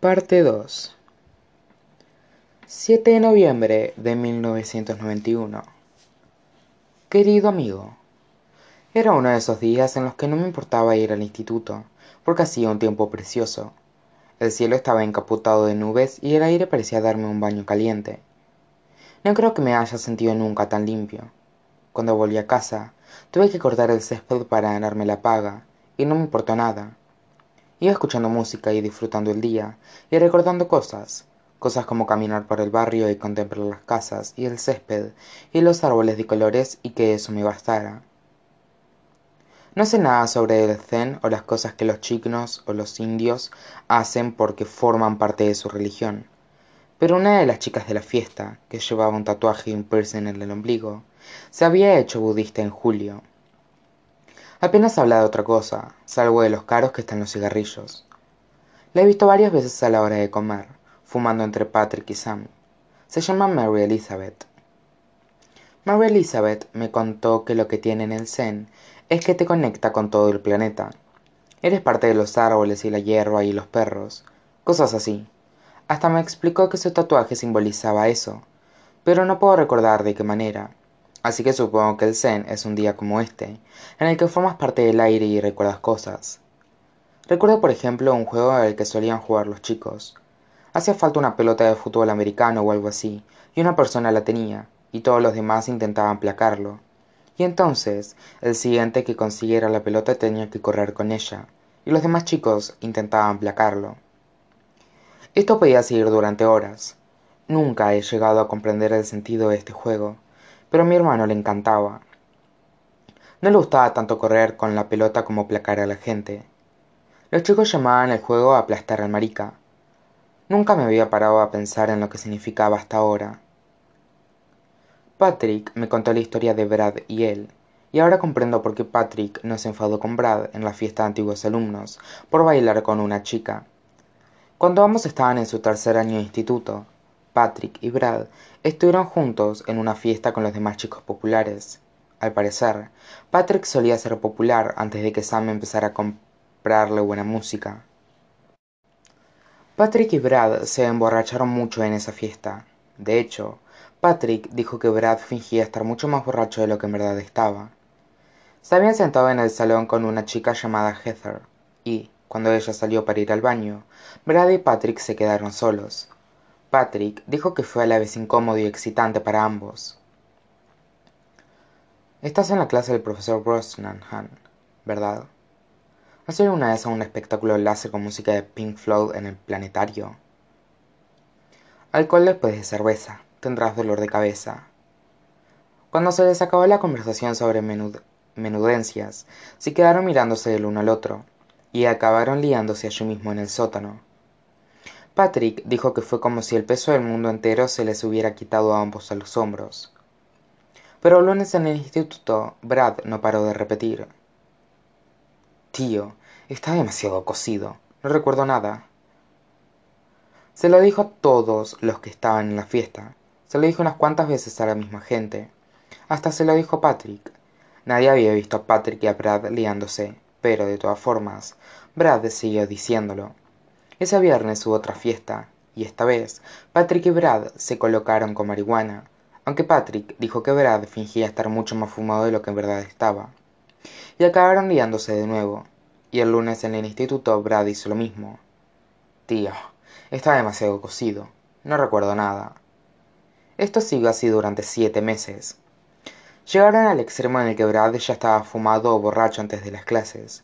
Parte 2 7 de noviembre de 1991 Querido amigo, era uno de esos días en los que no me importaba ir al instituto, porque hacía un tiempo precioso. El cielo estaba encapotado de nubes y el aire parecía darme un baño caliente. No creo que me haya sentido nunca tan limpio. Cuando volví a casa, tuve que cortar el césped para ganarme la paga, y no me importó nada. Iba escuchando música y disfrutando el día, y recordando cosas, cosas como caminar por el barrio y contemplar las casas y el césped y los árboles de colores y que eso me bastara. No sé nada sobre el zen o las cosas que los chicnos o los indios hacen porque forman parte de su religión. Pero una de las chicas de la fiesta, que llevaba un tatuaje y un piercing en el ombligo, se había hecho budista en julio. Apenas habla de otra cosa, salvo de los caros que están los cigarrillos. La he visto varias veces a la hora de comer, fumando entre Patrick y Sam. Se llama Mary Elizabeth. Mary Elizabeth me contó que lo que tiene en el Zen es que te conecta con todo el planeta. Eres parte de los árboles y la hierba y los perros, cosas así. Hasta me explicó que su tatuaje simbolizaba eso, pero no puedo recordar de qué manera. Así que supongo que el Zen es un día como este, en el que formas parte del aire y recuerdas cosas. Recuerdo, por ejemplo, un juego al que solían jugar los chicos. Hacía falta una pelota de fútbol americano o algo así, y una persona la tenía, y todos los demás intentaban placarlo y entonces el siguiente que consiguiera la pelota tenía que correr con ella, y los demás chicos intentaban placarlo. Esto podía seguir durante horas. Nunca he llegado a comprender el sentido de este juego, pero a mi hermano le encantaba. No le gustaba tanto correr con la pelota como placar a la gente. Los chicos llamaban el juego aplastar al marica. Nunca me había parado a pensar en lo que significaba hasta ahora. Patrick me contó la historia de Brad y él, y ahora comprendo por qué Patrick no se enfadó con Brad en la fiesta de antiguos alumnos por bailar con una chica. Cuando ambos estaban en su tercer año de instituto, Patrick y Brad estuvieron juntos en una fiesta con los demás chicos populares. Al parecer, Patrick solía ser popular antes de que Sam empezara a comprarle buena música. Patrick y Brad se emborracharon mucho en esa fiesta. De hecho, Patrick dijo que Brad fingía estar mucho más borracho de lo que en verdad estaba. Se habían sentado en el salón con una chica llamada Heather, y, cuando ella salió para ir al baño, Brad y Patrick se quedaron solos. Patrick dijo que fue a la vez incómodo y excitante para ambos. Estás en la clase del profesor Brosnahan, ¿verdad? ¿Has ido una vez a un espectáculo láser con música de Pink Floyd en el planetario? Alcohol después de cerveza, tendrás dolor de cabeza. Cuando se les acabó la conversación sobre menudencias, se quedaron mirándose el uno al otro, y acabaron liándose allí mismo en el sótano. Patrick dijo que fue como si el peso del mundo entero se les hubiera quitado a ambos a los hombros. Pero el lunes en el instituto, Brad no paró de repetir. Tío, está demasiado cocido. No recuerdo nada. Se lo dijo a todos los que estaban en la fiesta, se lo dijo unas cuantas veces a la misma gente. Hasta se lo dijo Patrick. Nadie había visto a Patrick y a Brad liándose, pero de todas formas, Brad siguió diciéndolo. Ese viernes hubo otra fiesta, y esta vez Patrick y Brad se colocaron con marihuana, aunque Patrick dijo que Brad fingía estar mucho más fumado de lo que en verdad estaba. Y acabaron liándose de nuevo, y el lunes en el instituto Brad hizo lo mismo. Tío, está demasiado cocido. No recuerdo nada. Esto siguió así durante siete meses. Llegaron al extremo en el que Brad ya estaba fumado o borracho antes de las clases.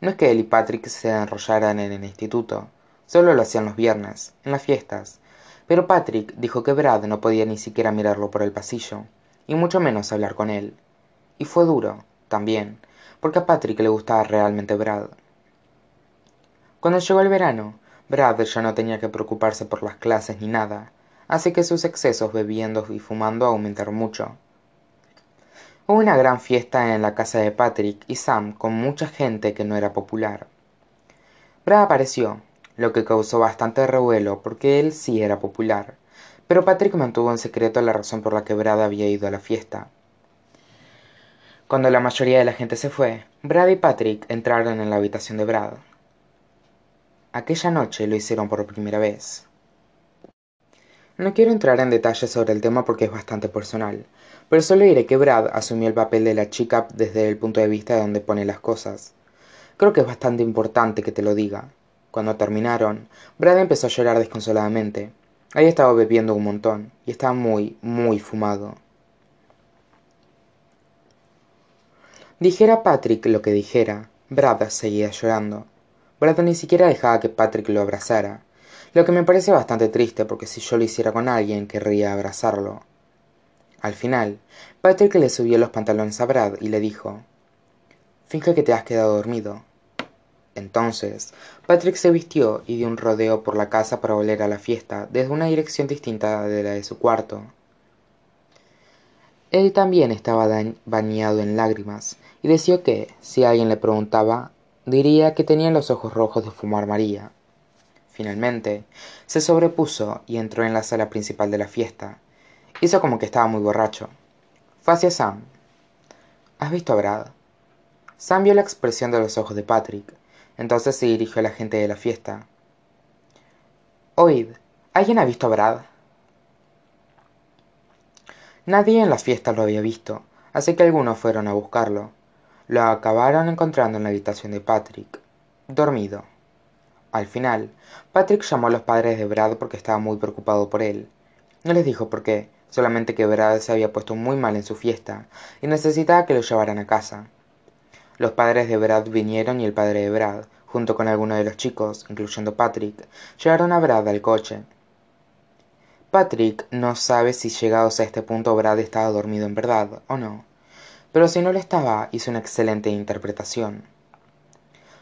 No es que él y Patrick se enrollaran en el instituto, solo lo hacían los viernes, en las fiestas. Pero Patrick dijo que Brad no podía ni siquiera mirarlo por el pasillo, y mucho menos hablar con él. Y fue duro, también, porque a Patrick le gustaba realmente Brad. Cuando llegó el verano, Brad ya no tenía que preocuparse por las clases ni nada, así que sus excesos bebiendo y fumando aumentaron mucho. Hubo una gran fiesta en la casa de Patrick y Sam con mucha gente que no era popular. Brad apareció, lo que causó bastante revuelo porque él sí era popular, pero Patrick mantuvo en secreto la razón por la que Brad había ido a la fiesta. Cuando la mayoría de la gente se fue, Brad y Patrick entraron en la habitación de Brad. aquella noche lo hicieron por primera vez. No quiero entrar en detalles sobre el tema porque es bastante personal, pero solo diré que Brad asumió el papel de la chica desde el punto de vista de donde pone las cosas. Creo que es bastante importante que te lo diga. Cuando terminaron, Brad empezó a llorar desconsoladamente. Había estado bebiendo un montón y estaba muy, muy fumado. Dijera Patrick lo que dijera, Brad seguía llorando. Brad ni siquiera dejaba que Patrick lo abrazara, lo que me parece bastante triste porque si yo lo hiciera con alguien querría abrazarlo. Al final, Patrick le subió los pantalones a Brad y le dijo, Finge que te has quedado dormido. Entonces, Patrick se vistió y dio un rodeo por la casa para volver a la fiesta desde una dirección distinta de la de su cuarto. Él también estaba bañado en lágrimas y decía que, si alguien le preguntaba, diría que tenía los ojos rojos de fumar María. Finalmente, se sobrepuso y entró en la sala principal de la fiesta. Hizo como que estaba muy borracho. Fue hacia Sam. ¿Has visto a Brad? Sam vio la expresión de los ojos de Patrick. Entonces se dirigió a la gente de la fiesta. Oíd, ¿alguien ha visto a Brad? Nadie en la fiesta lo había visto, así que algunos fueron a buscarlo. Lo acabaron encontrando en la habitación de Patrick, dormido. Al final, Patrick llamó a los padres de Brad porque estaba muy preocupado por él. No les dijo por qué, solamente que Brad se había puesto muy mal en su fiesta y necesitaba que lo llevaran a casa. Los padres de Brad vinieron y el padre de Brad, junto con algunos de los chicos, incluyendo Patrick, llevaron a Brad al coche. Patrick no sabe si llegados a este punto Brad estaba dormido en verdad o no, pero si no lo estaba, hizo una excelente interpretación.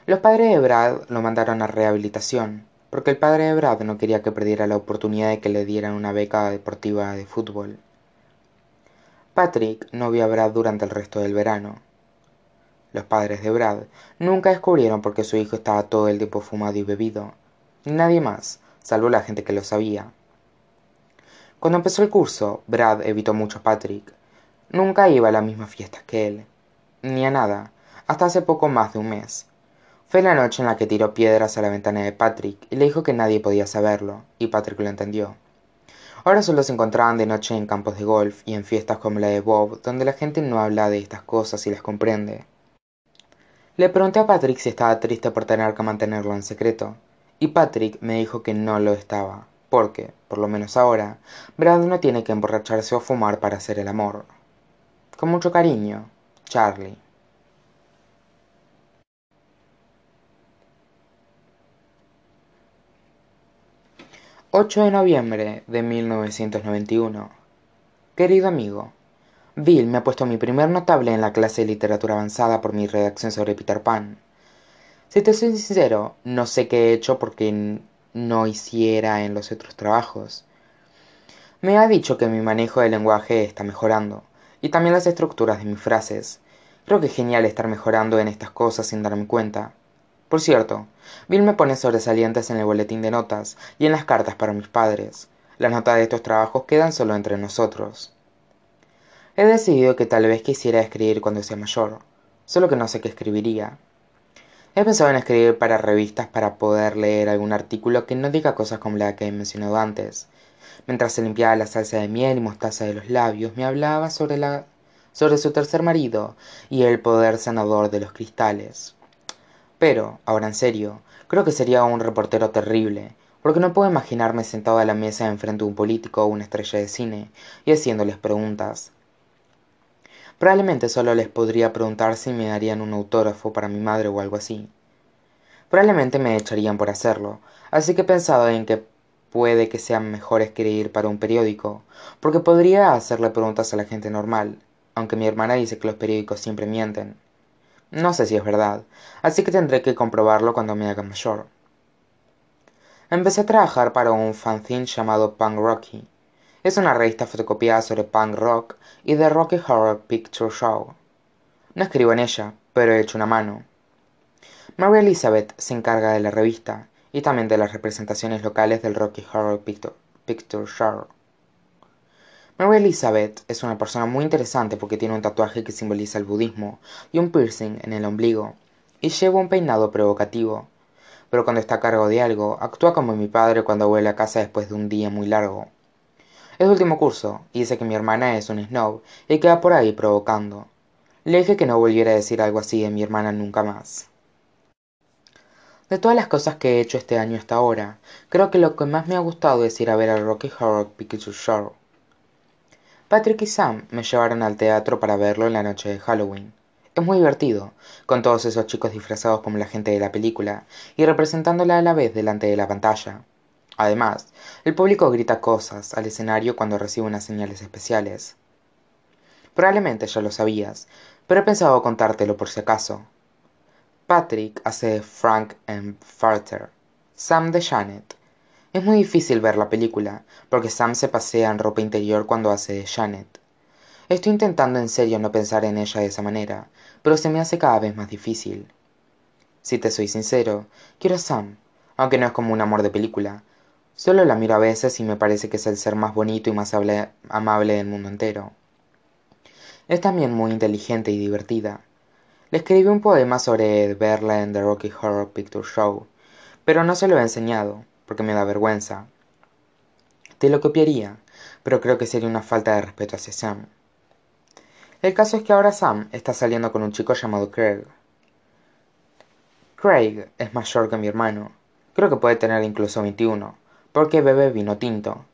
Los padres de Brad lo mandaron a rehabilitación, porque el padre de Brad no quería que perdiera la oportunidad de que le dieran una beca deportiva de fútbol. Patrick no vio a Brad durante el resto del verano. Los padres de Brad nunca descubrieron por qué su hijo estaba todo el tiempo fumado y bebido, nadie más, salvo la gente que lo sabía. Cuando empezó el curso, Brad evitó mucho a Patrick. Nunca iba a las mismas fiestas que él, ni a nada, hasta hace poco más de un mes. Fue la noche en la que tiró piedras a la ventana de Patrick y le dijo que nadie podía saberlo, y Patrick lo entendió. Ahora solo se encontraban de noche en campos de golf y en fiestas como la de Bob, donde la gente no habla de estas cosas y las comprende. Le pregunté a Patrick si estaba triste por tener que mantenerlo en secreto, y Patrick me dijo que no lo estaba, porque, por lo menos ahora, Brad no tiene que emborracharse o fumar para hacer el amor. Con mucho cariño, Charlie. 8 de noviembre de 1991. Querido amigo, Bill me ha puesto mi primer notable en la clase de literatura avanzada por mi redacción sobre Peter Pan. Si te soy sincero, no sé qué he hecho porque no hiciera en los otros trabajos. Me ha dicho que mi manejo del lenguaje está mejorando, y también las estructuras de mis frases. Creo que es genial estar mejorando en estas cosas sin darme cuenta. Por cierto, Bill me pone sobresalientes en el boletín de notas y en las cartas para mis padres. Las notas de estos trabajos quedan solo entre nosotros. He decidido que tal vez quisiera escribir cuando sea mayor, solo que no sé qué escribiría. He pensado en escribir para revistas para poder leer algún artículo que no diga cosas como la que he mencionado antes. Mientras se limpiaba la salsa de miel y mostaza de los labios, me hablaba sobre, la, sobre su tercer marido y el poder sanador de los cristales. Pero, ahora en serio, creo que sería un reportero terrible, porque no puedo imaginarme sentado a la mesa enfrente de un político o una estrella de cine y haciéndoles preguntas. Probablemente solo les podría preguntar si me darían un autógrafo para mi madre o algo así. Probablemente me echarían por hacerlo, así que he pensado en que puede que sea mejor escribir para un periódico, porque podría hacerle preguntas a la gente normal, aunque mi hermana dice que los periódicos siempre mienten. No sé si es verdad, así que tendré que comprobarlo cuando me haga mayor. Empecé a trabajar para un fanzine llamado Punk Rocky. Es una revista fotocopiada sobre punk rock y The Rocky Horror Picture Show. No escribo en ella, pero he hecho una mano. Mary Elizabeth se encarga de la revista y también de las representaciones locales del Rocky Horror Picture Show. Mary Elizabeth es una persona muy interesante porque tiene un tatuaje que simboliza el budismo y un piercing en el ombligo, y lleva un peinado provocativo. pero cuando está a cargo de algo, actúa como mi padre cuando vuelve a casa después de un día muy largo. Es último curso y dice que mi hermana es un snob y queda por ahí provocando. Le dije que no volviera a decir algo así de mi hermana nunca más. De todas las cosas que he hecho este año hasta ahora, creo que lo que más me ha gustado es ir a ver al Rocky Horror Picture Show. Patrick y Sam me llevaron al teatro para verlo en la noche de Halloween. Es muy divertido, con todos esos chicos disfrazados como la gente de la película y representándola a la vez delante de la pantalla. Además, el público grita cosas al escenario cuando recibe unas señales especiales. Probablemente ya lo sabías, pero he pensado contártelo por si acaso. Patrick hace Frank M. Farter, Sam de Janet. Es muy difícil ver la película, porque Sam se pasea en ropa interior cuando hace de Janet. Estoy intentando en serio no pensar en ella de esa manera, pero se me hace cada vez más difícil. Si te soy sincero, quiero a Sam, aunque no es como un amor de película. Solo la miro a veces y me parece que es el ser más bonito y más amable del mundo entero. Es también muy inteligente y divertida. Le escribí un poema sobre verla en The Rocky Horror Picture Show, pero no se lo he enseñado, porque me da vergüenza. Te lo copiaría, pero creo que sería una falta de respeto hacia Sam. El caso es que ahora Sam está saliendo con un chico llamado Craig. Craig es mayor que mi hermano. Creo que puede tener incluso 21, porque bebe vino tinto.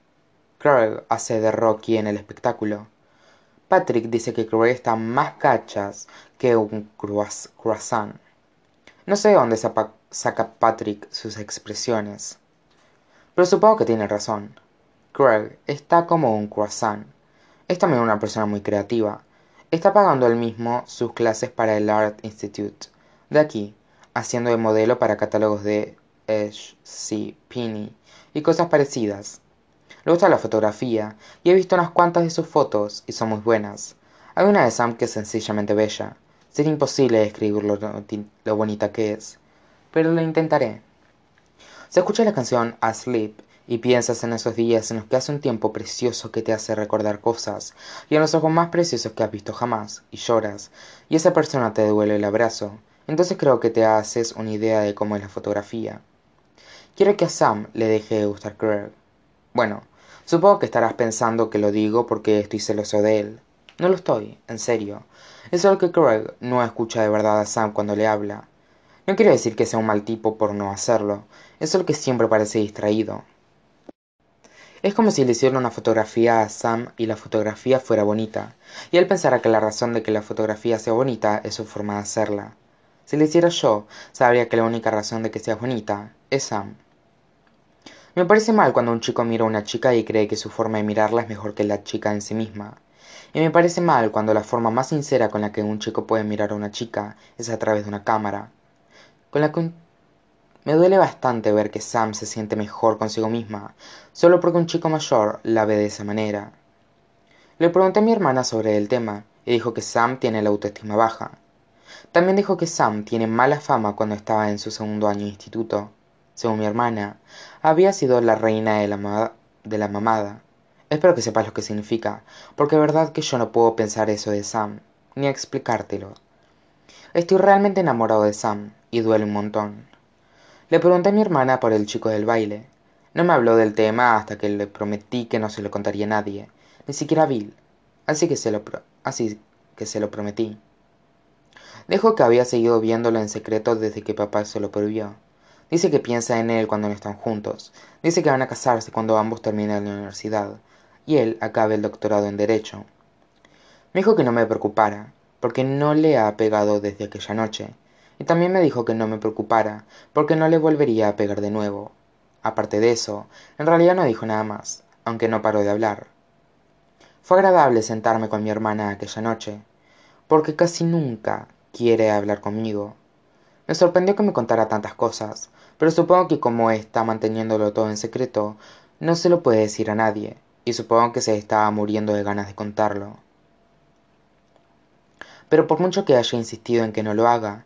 Craig hace de Rocky en el espectáculo. Patrick dice que Craig está más cachas que un croissant. No sé de dónde saca Patrick sus expresiones, pero supongo que tiene razón. Craig está como un croissant. Es también una persona muy creativa Está pagando él mismo sus clases para el Art Institute de aquí, haciendo de modelo para catálogos de C. Penny y cosas parecidas. Le gusta la fotografía y he visto unas cuantas de sus fotos y son muy buenas. Hay una de Sam que es sencillamente bella. Sería imposible describir lo, lo bonita que es, pero lo intentaré. Se escucha la canción Asleep y piensas en esos días en los que hace un tiempo precioso que te hace recordar cosas, y en los ojos más preciosos que has visto jamás, y lloras, y esa persona te devuelve el abrazo, entonces creo que te haces una idea de cómo es la fotografía. Quiero que a Sam le deje de gustar Craig. Bueno, supongo que estarás pensando que lo digo porque estoy celoso de él. No lo estoy, en serio. Es solo que Craig no escucha de verdad a Sam cuando le habla. No quiero decir que sea un mal tipo por no hacerlo, es solo que siempre parece distraído, es como si le hiciera una fotografía a Sam y la fotografía fuera bonita, y él pensara que la razón de que la fotografía sea bonita es su forma de hacerla. Si le hiciera yo, sabría que la única razón de que sea bonita es Sam. Me parece mal cuando un chico mira a una chica y cree que su forma de mirarla es mejor que la chica en sí misma. Y me parece mal cuando la forma más sincera con la que un chico puede mirar a una chica es a través de una cámara. Con la que me duele bastante ver que Sam se siente mejor consigo misma, solo porque un chico mayor la ve de esa manera. Le pregunté a mi hermana sobre el tema y dijo que Sam tiene la autoestima baja. También dijo que Sam tiene mala fama cuando estaba en su segundo año de instituto. Según mi hermana, había sido la reina de la, mamada. Espero que sepas lo que significa, porque es verdad que yo no puedo pensar eso de Sam, ni explicártelo. Estoy realmente enamorado de Sam, y duele un montón. Le pregunté a mi hermana por el chico del baile. No me habló del tema hasta que le prometí que no se lo contaría a nadie, ni siquiera a Bill. Así que se lo, así que se lo prometí. Dijo que había seguido viéndolo en secreto desde que papá se lo prohibió. Dice que piensa en él cuando no están juntos. Dice que van a casarse cuando ambos terminen la universidad y él acabe el doctorado en Derecho. Me dijo que no me preocupara, porque no le ha pegado desde aquella noche, y también me dijo que no me preocupara, porque no le volvería a pegar de nuevo. Aparte de eso, en realidad no dijo nada más, aunque no paró de hablar. Fue agradable sentarme con mi hermana aquella noche, porque casi nunca quiere hablar conmigo. Me sorprendió que me contara tantas cosas, pero supongo que como está manteniéndolo todo en secreto, no se lo puede decir a nadie, y supongo que se estaba muriendo de ganas de contarlo. Pero por mucho que haya insistido en que no lo haga,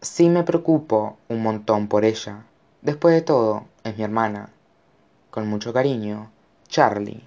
Sí me preocupo un montón por ella. Después de todo, es mi hermana. Con mucho cariño, Charlie.